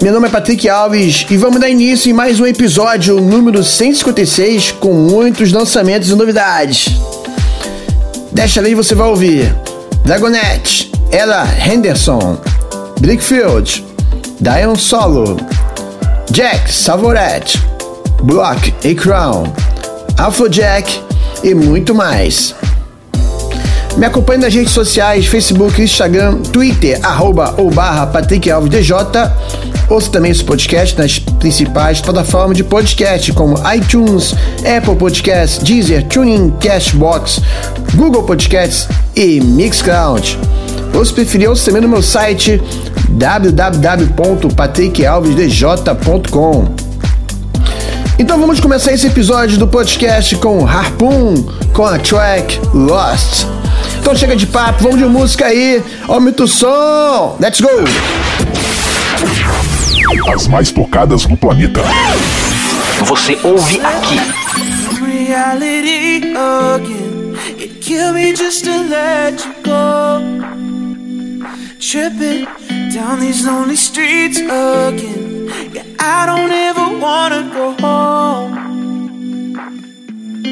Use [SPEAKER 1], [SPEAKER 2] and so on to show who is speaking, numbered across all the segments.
[SPEAKER 1] Meu nome é Patrick Alves e vamos dar início em mais um episódio número 156 com muitos lançamentos e novidades. Desta vez você vai ouvir Dragonette, Ella Henderson, Brickfield, Diane Solo, Jack Savoret, Block e Crown, Afrojack e muito mais. Me acompanhe nas redes sociais, Facebook, Instagram, Twitter, arroba ou barra Patrick Alves DJ. Ouça também esse podcast nas principais plataformas de podcast, como iTunes, Apple Podcasts, Deezer, TuneIn, Cashbox, Google Podcasts e Mixcloud. Ou se preferir, ouça também no meu site www.patrickalvesdj.com. Então vamos começar esse episódio do podcast com Harpoon, com a track Lost. Então chega de papo, vamos de música aí, aumenta o som, let's go!
[SPEAKER 2] As mais tocadas no planeta.
[SPEAKER 3] Você ouve aqui.
[SPEAKER 4] reality again. It killed me just to let you go. Tripping down these lonely streets again. Yeah, I don't ever wanna go home.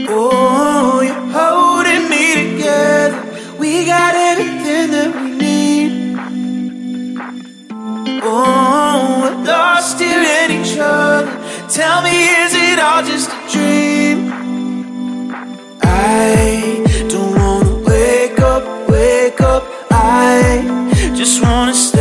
[SPEAKER 4] Oh, you're holding me together. We got everything that we need. Oh, we're lost here in each other. Tell me, is it all just a dream? I don't wanna wake up, wake up. I just wanna stay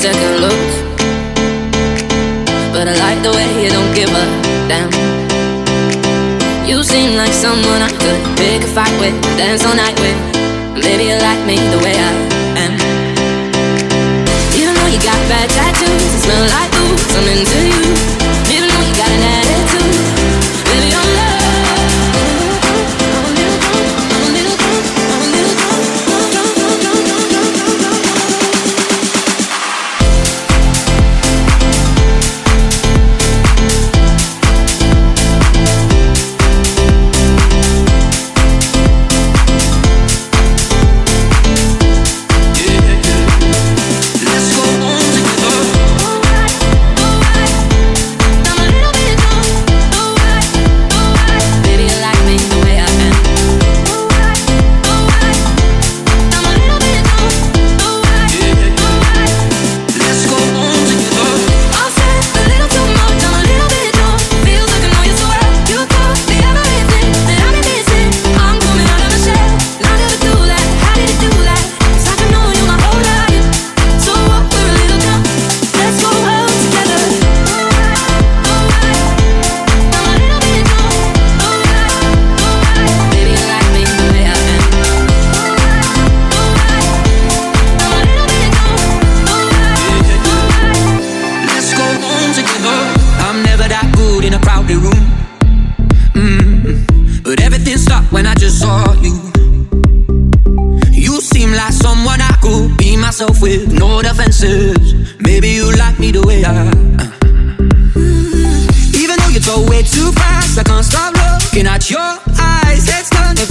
[SPEAKER 4] second look. But I like the way you don't give a
[SPEAKER 5] damn. You seem like someone I could pick a fight with, dance all night with. Maybe you like me the way I am. Even though you got bad tattoos, smell like booze. I'm into you. Even though you got an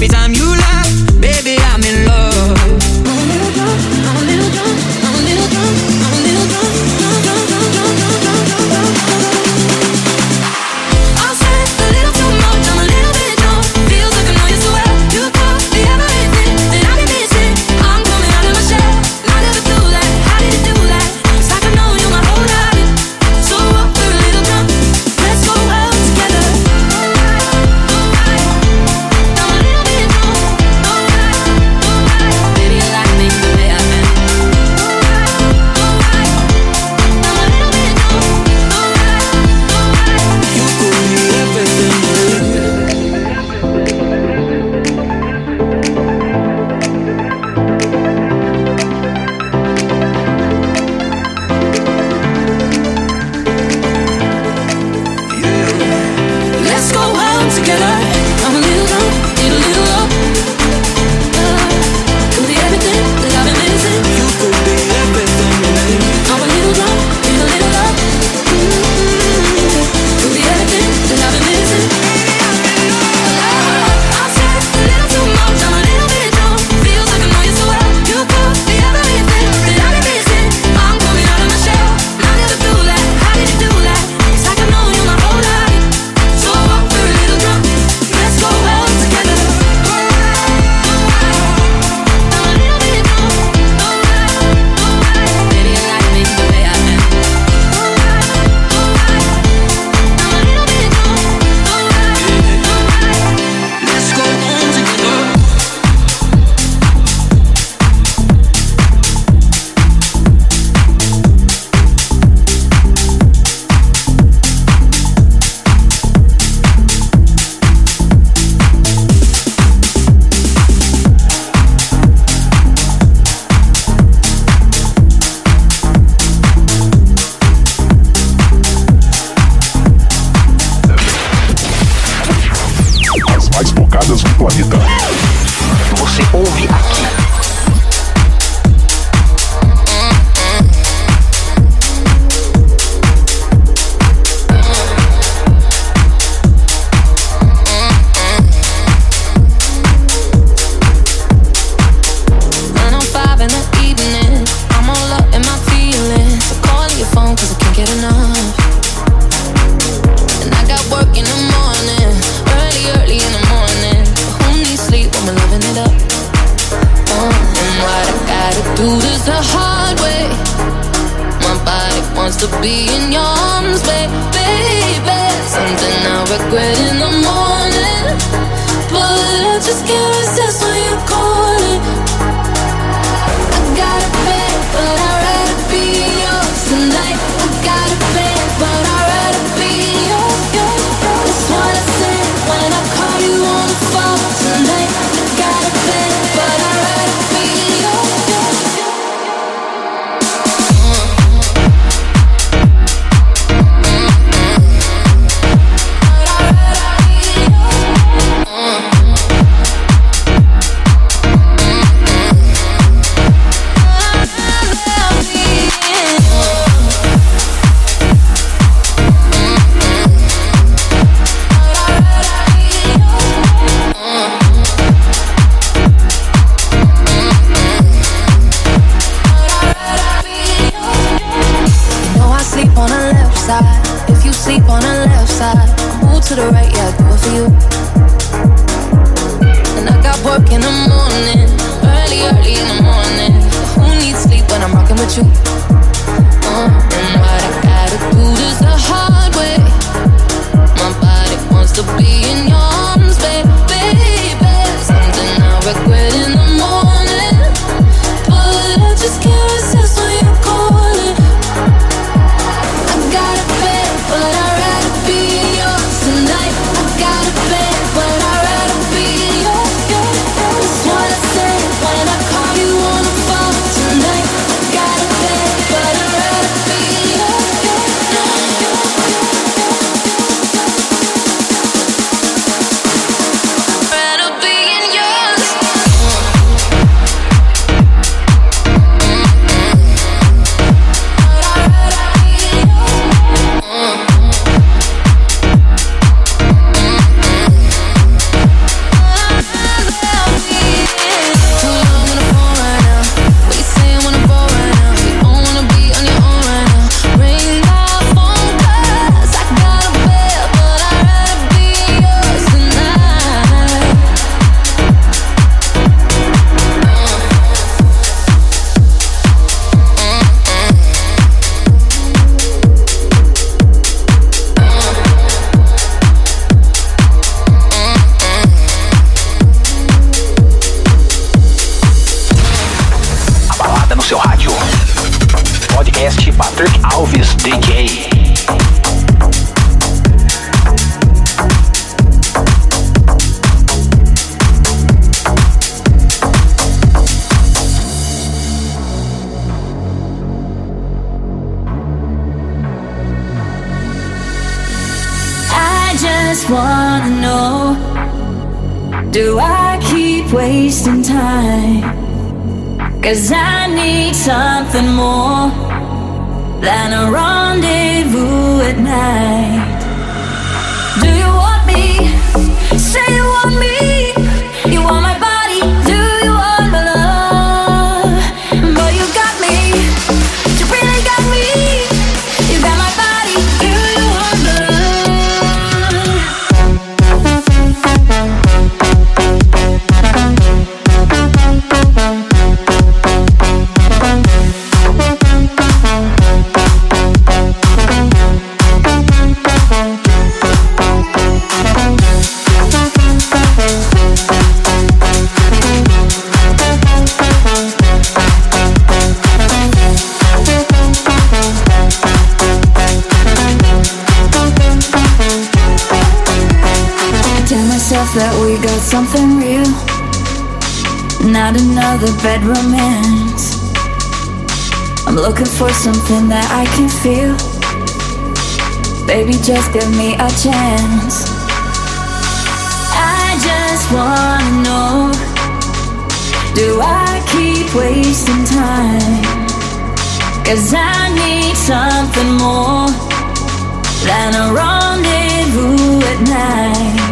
[SPEAKER 5] every time you sleep on the left side, if you sleep on the left side, move to the right, yeah, do it for you. And I got work in the morning, early, early in the morning. Who needs sleep when I'm rocking with you? Uh, and what I gotta do is the hard way. My body wants to be in your arms, baby, baby. Something I regret wanna know Do I keep wasting time? Cause I need something more Than a rendezvous at night something real, not another bad romance. I'm looking for something that I can feel. Baby, just give me a chance. I just wanna know Do I keep wasting time? Cause I need something more than a rendezvous at night.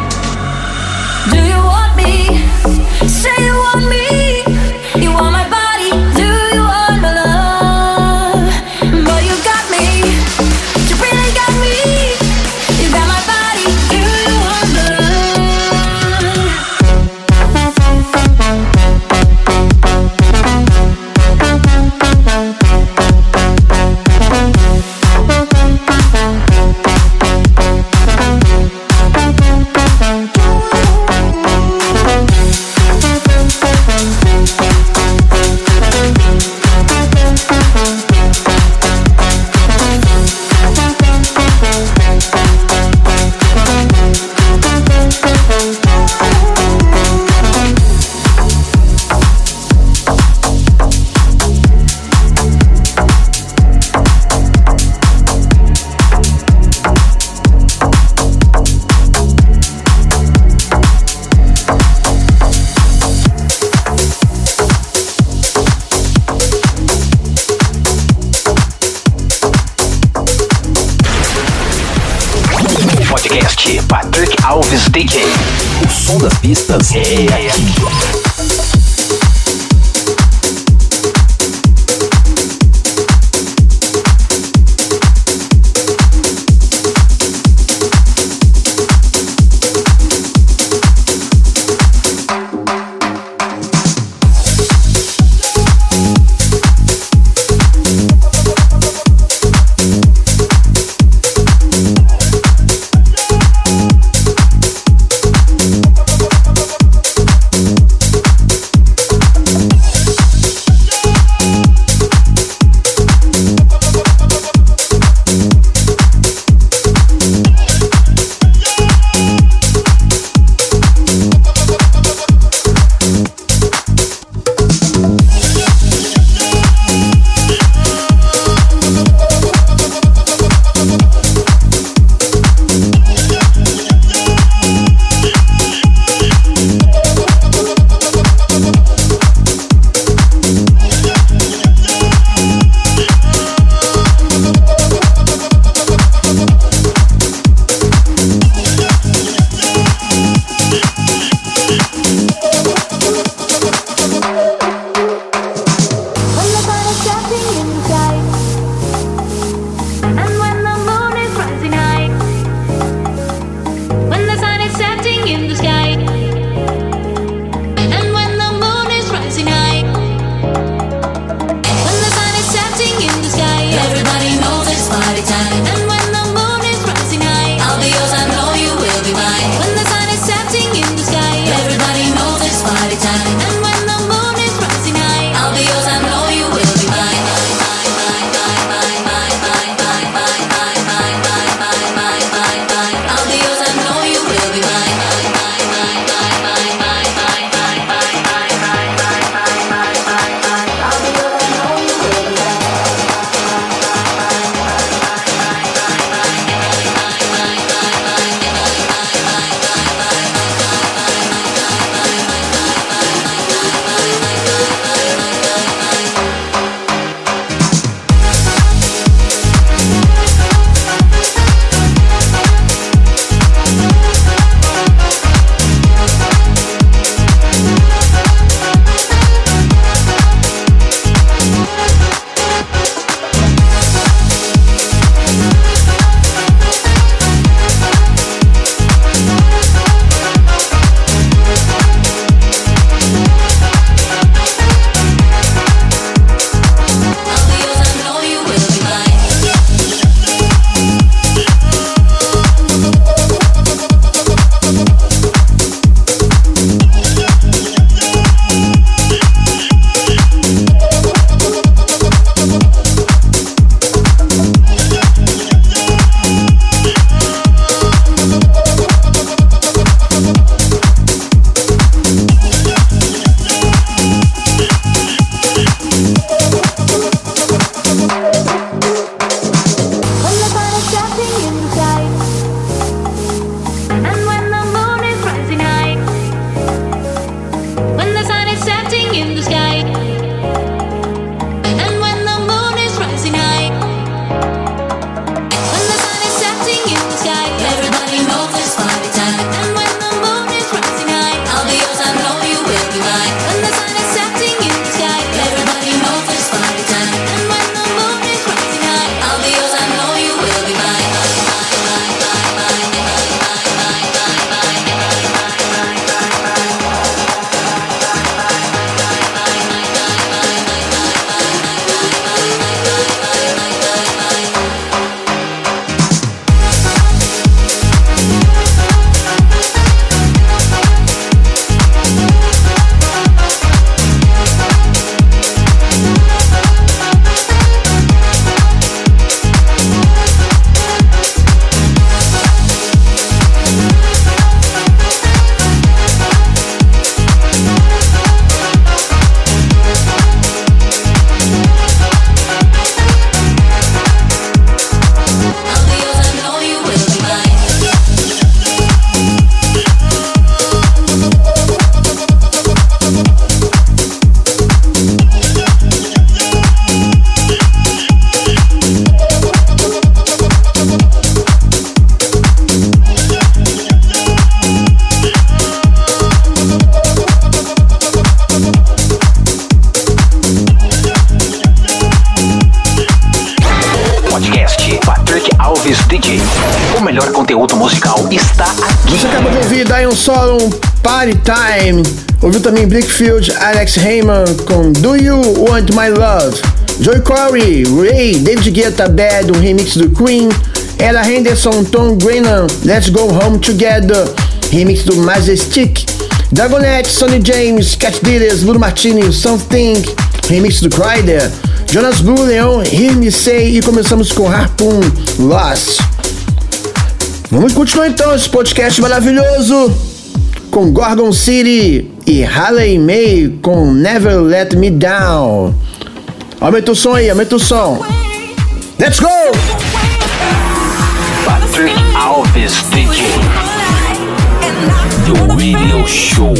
[SPEAKER 1] Zion Solomon, Party Time. Ouviu também Brickfield, Alex Heyman com Do You Want My Love. Joey Corey, Ray, David Guetta, Bad, um remix do Queen. Ella Henderson, Tom Grennan, Let's Go Home Together, remix do Majestic. Dragonette, Sonny James, Cat Dealers, Bruno Martini, Something, remix do Cryder. Jonas Blue, Leon, Hear Me Say e começamos com Harpoon, Lost. Vamos continuar então esse podcast maravilhoso com Gorgon City e Halley May com Never Let Me Down. Aumenta o som aí, aumenta o som. Let's go!
[SPEAKER 3] Patrick Alves DJ.
[SPEAKER 6] The Radio Show.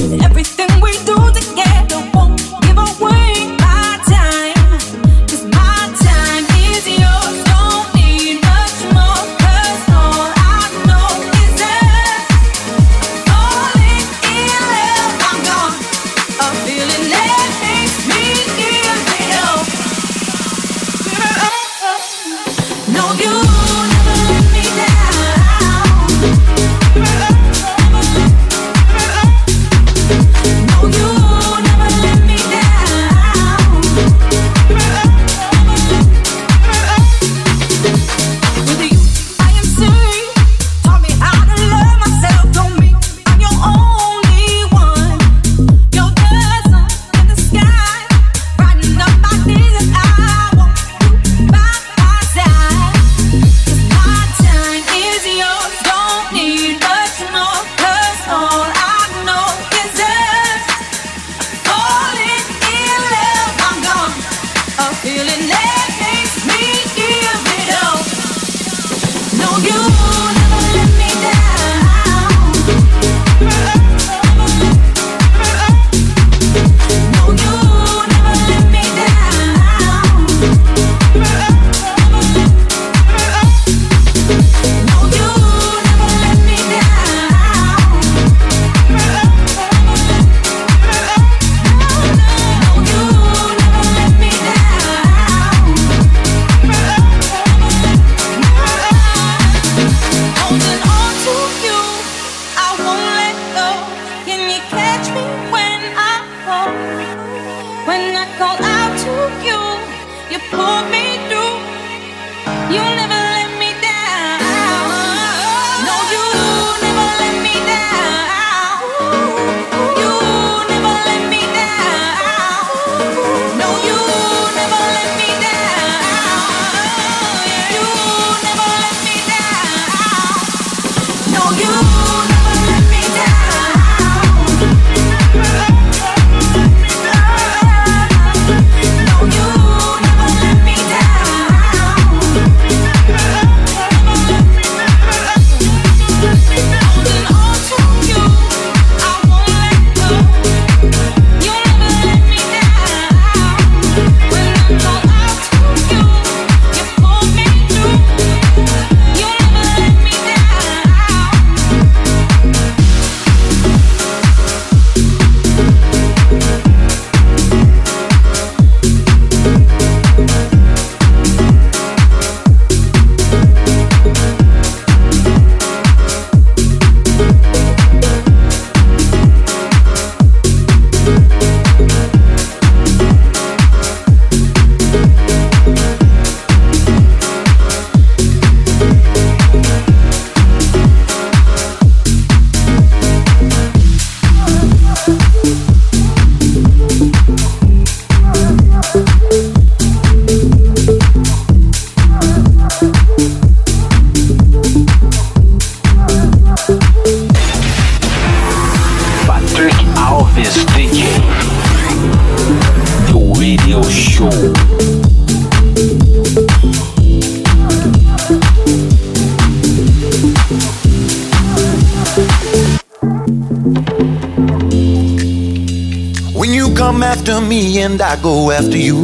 [SPEAKER 5] I go
[SPEAKER 4] after you.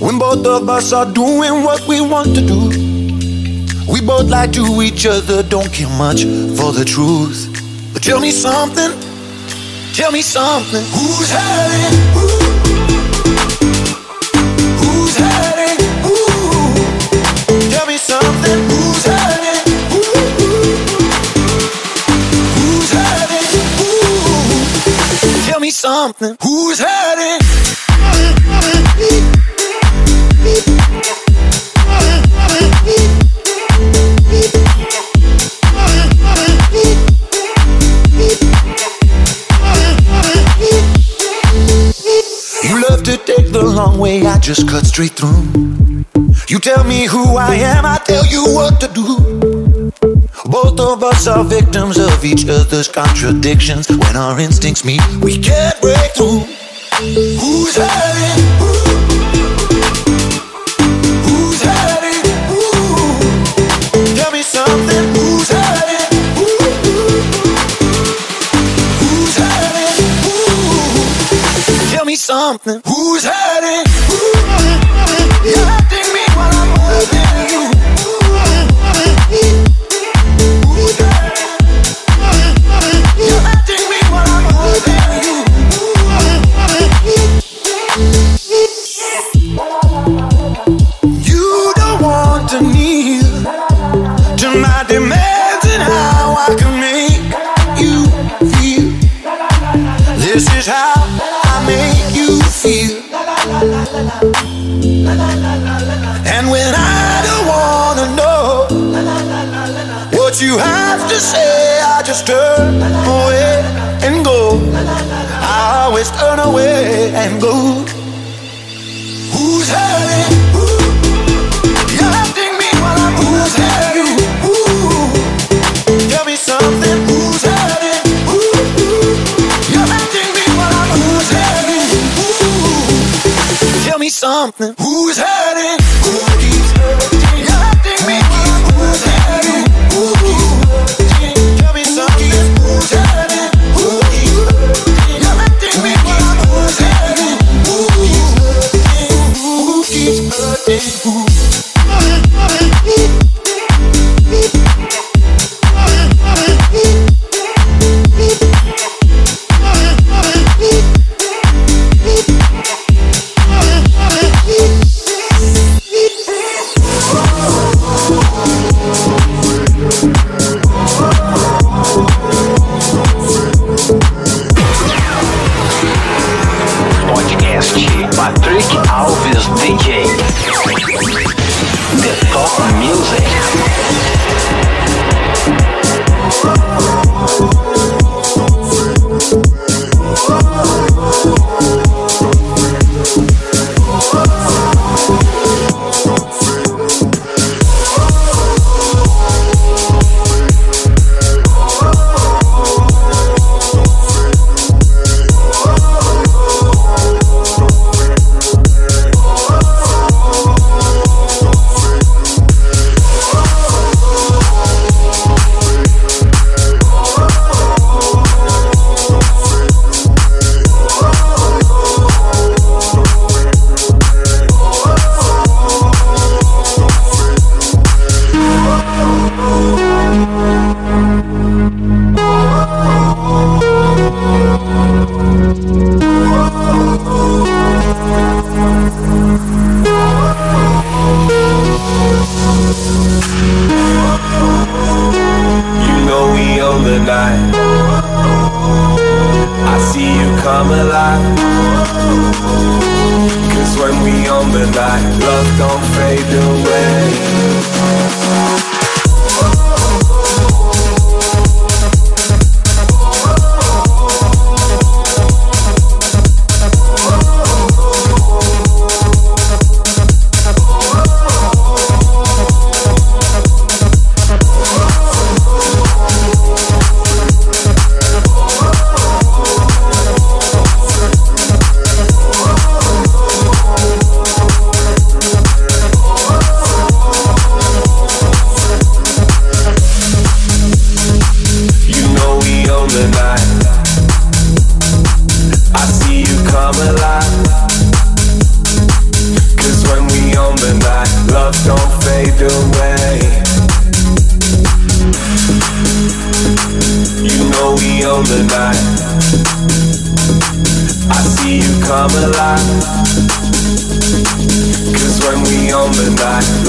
[SPEAKER 4] When both of us are doing what we want to do, we both lie to each other, don't care much for the truth. But tell me something, tell me something. Who's hurting? Who's
[SPEAKER 7] just cut straight through. You tell me who I am, I tell you what to do. Both of us are victims of each other's contradictions. When our instincts meet, we can't break through. Who's hurting? you have to say, I just turn away and go. I always turn away and go.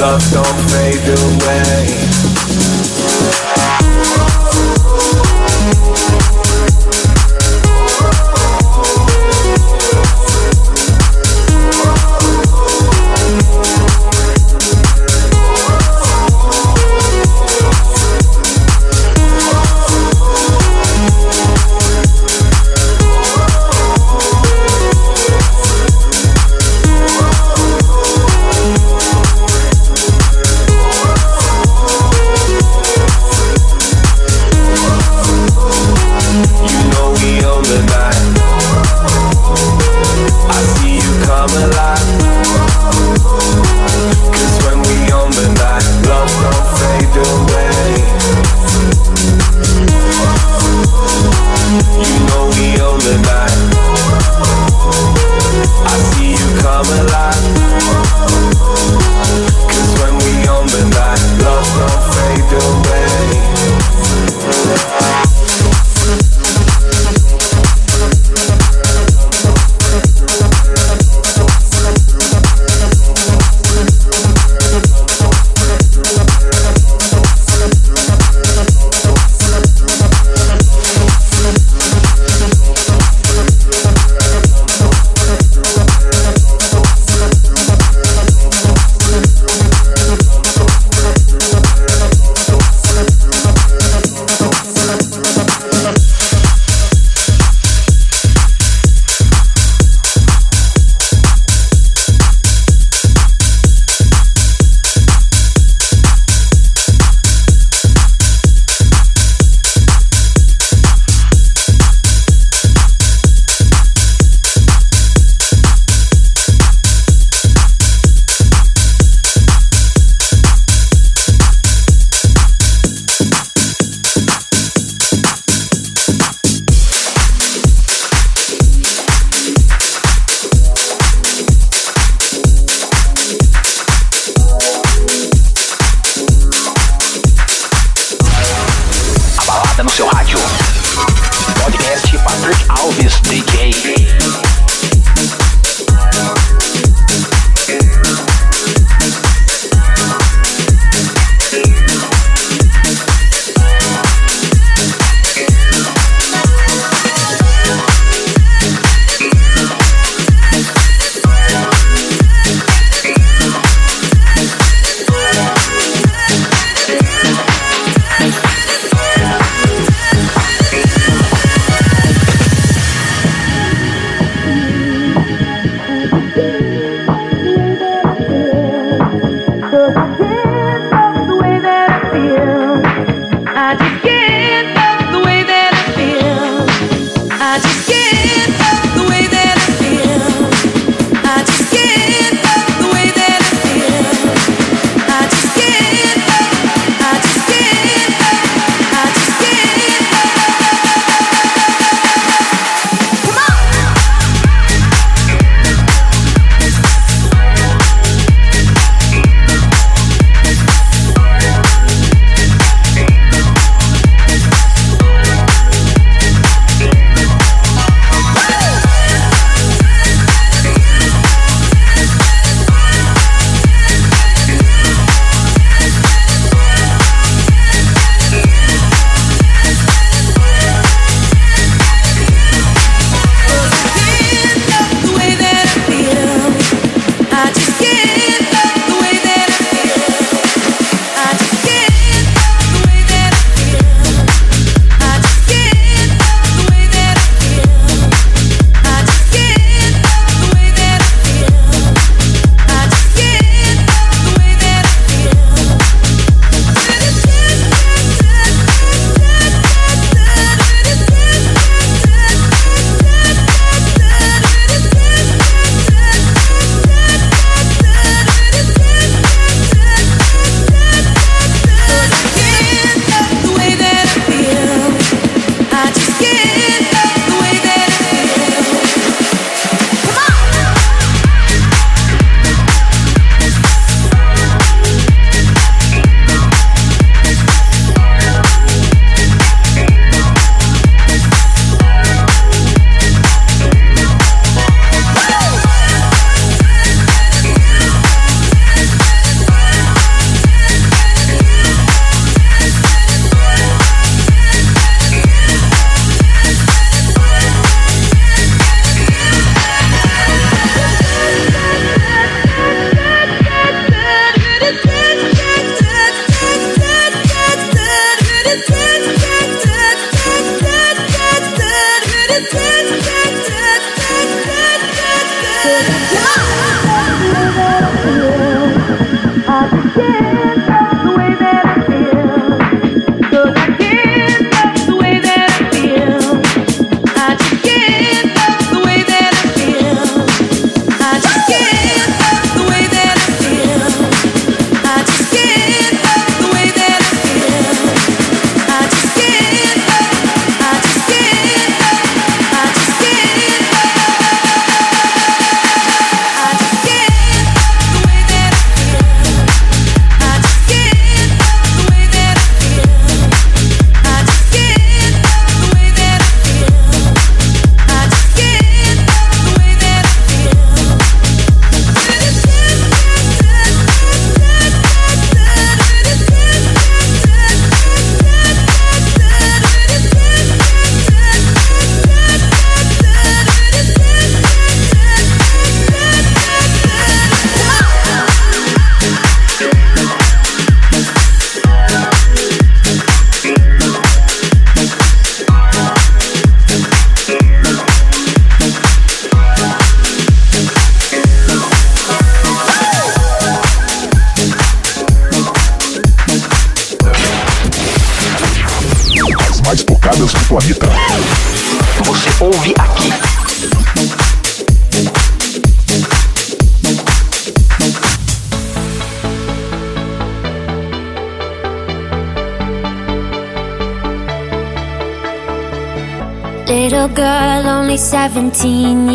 [SPEAKER 8] love don't fade,
[SPEAKER 9] do.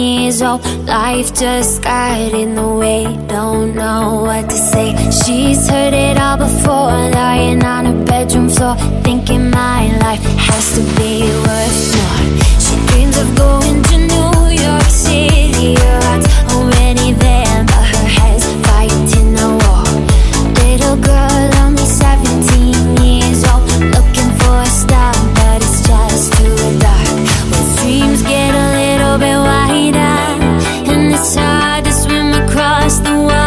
[SPEAKER 9] Years old, life just got in the way. Don't know what to say. She's heard it all before, lying on her bedroom floor, thinking my life has to be worth more. She dreams of going to New York City. Her heart's already there, but her head's fighting a war. Little girl, only 17 years old, looking for a star, but it's just too dark. When dreams get little bit wider, and it's hard to swim across the water,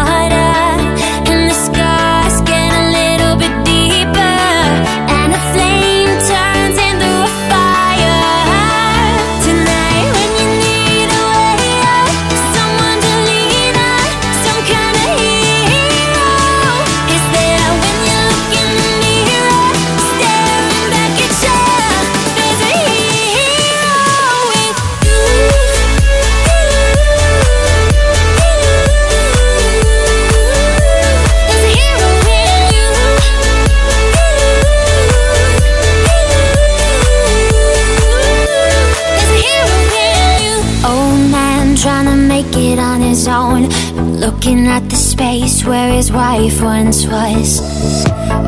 [SPEAKER 9] Looking at the space where his wife once was.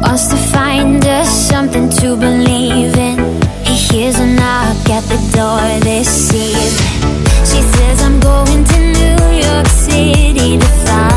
[SPEAKER 9] Wants to find us something to believe in. He hears a knock at the door this evening. She says, I'm going to New York City to follow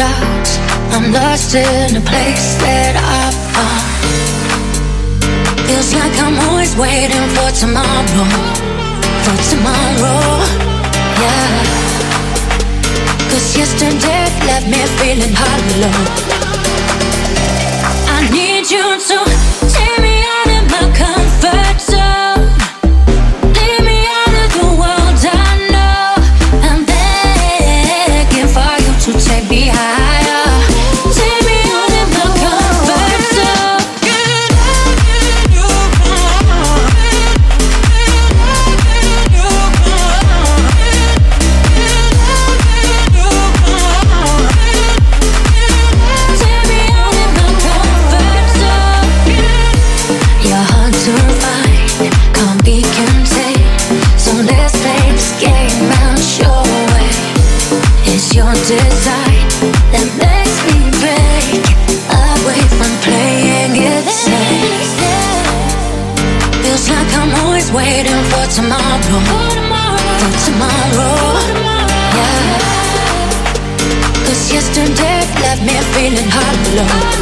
[SPEAKER 9] doubts. I'm lost in a place that I found. Feels like I'm always waiting for tomorrow. For tomorrow, yeah. Cause yesterday left me feeling hollow. I need you to take me out of my comfort
[SPEAKER 1] love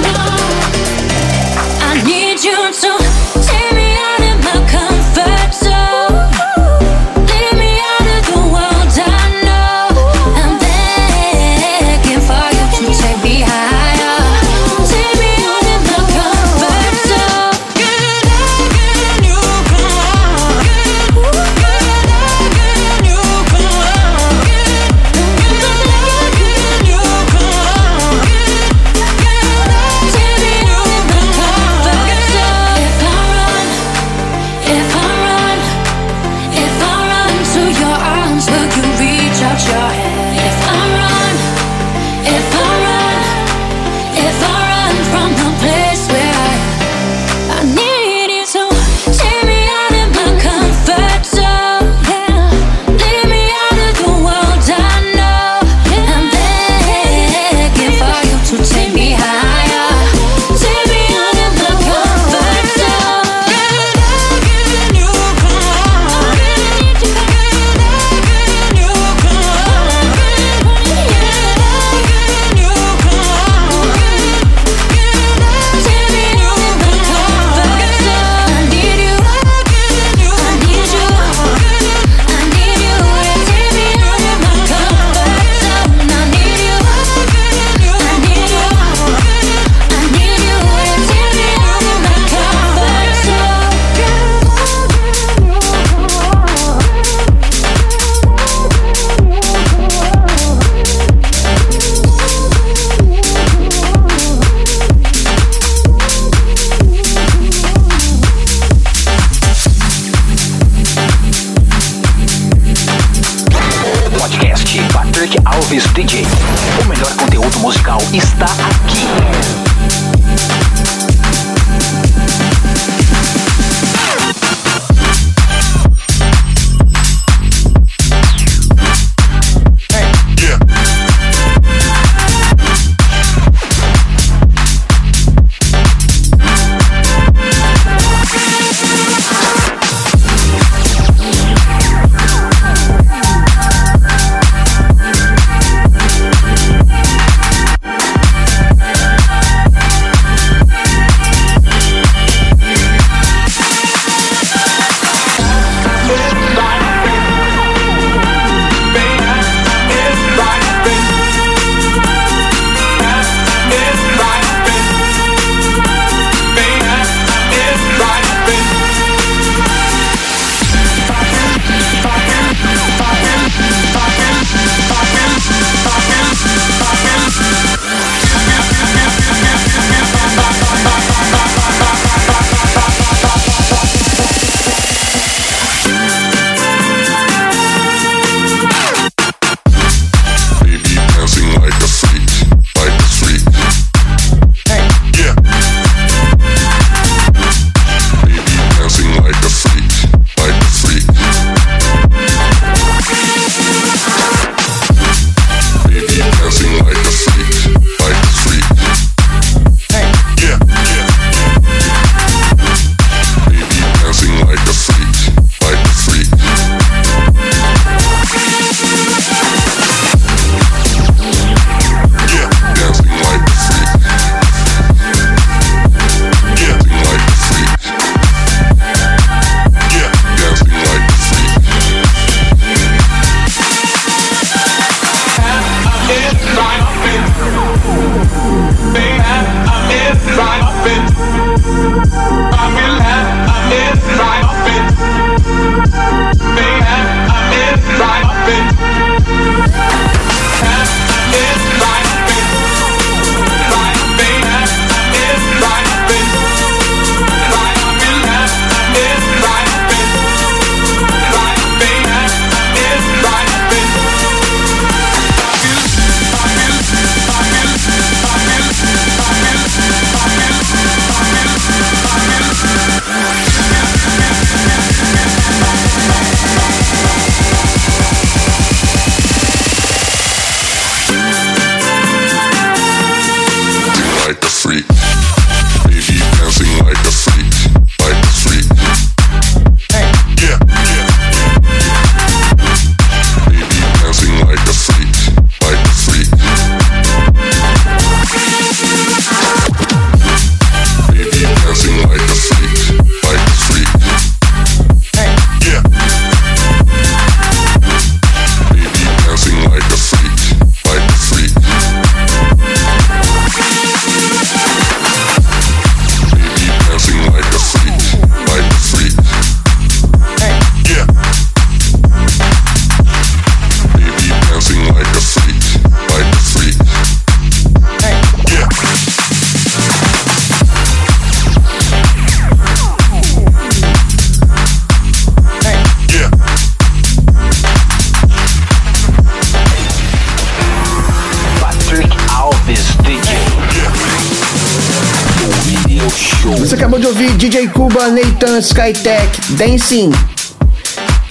[SPEAKER 1] Nathan Skytech, Dancing.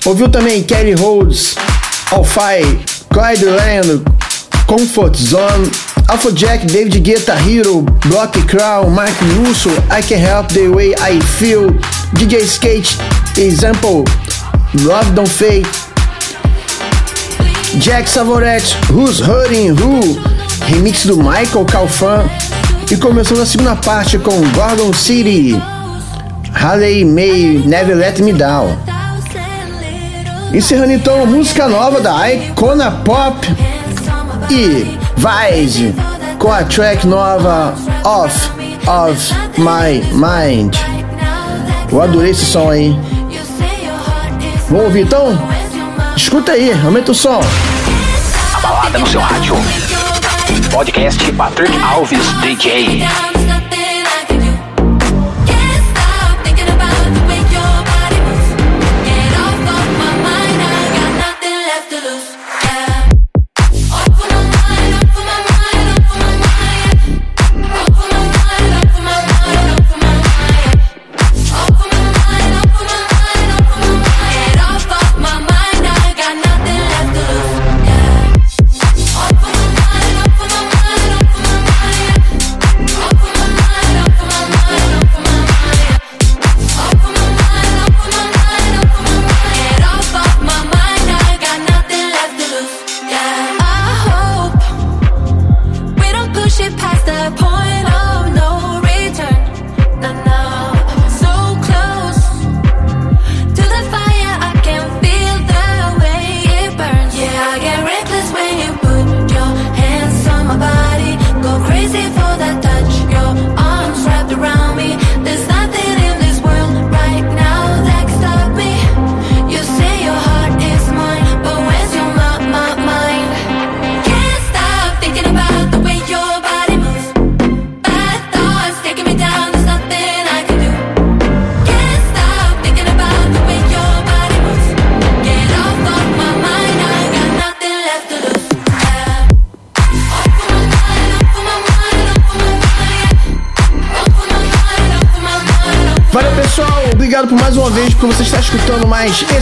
[SPEAKER 1] Ouviu também Kelly Rhodes, Alfai, Clyde Land, Comfort Zone, Afrojack, David Guetta, Hero, Block Crown, Mark Russo, I Can Help the Way I Feel, DJ Skate, Example, Love Don't Fade, Jack Savoret, Who's Hurting Who, remix do Michael Calfan, e começando a segunda parte com Gordon City, Halley May, Never Let Me Down. Encerrando então música nova da Icona Pop e Vise com a track nova Off of My Mind. Eu adorei esse som aí. Vamos ouvir então? Escuta aí, aumenta o som.
[SPEAKER 5] A balada no seu rádio. Podcast Patrick Alves DJ.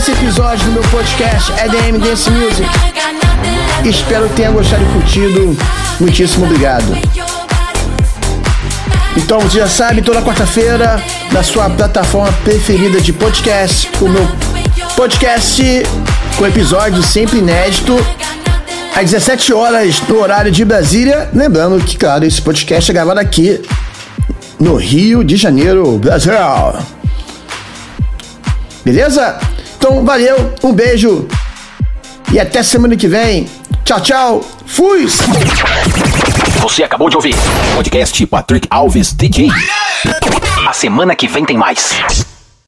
[SPEAKER 1] Esse episódio do meu podcast EDM Dance Music. Espero que tenha gostado e curtido. Muitíssimo obrigado. Então você já sabe, toda quarta-feira, na sua plataforma preferida de podcast, o meu podcast com episódio sempre inédito, às 17 horas no horário de Brasília. Lembrando que, claro, esse podcast é gravado aqui no Rio de Janeiro, Brasil. Beleza? Então, valeu, um beijo e até semana que vem. Tchau, tchau. Fui!
[SPEAKER 5] Você acabou de ouvir podcast Patrick Alves DJ. A semana que vem tem mais.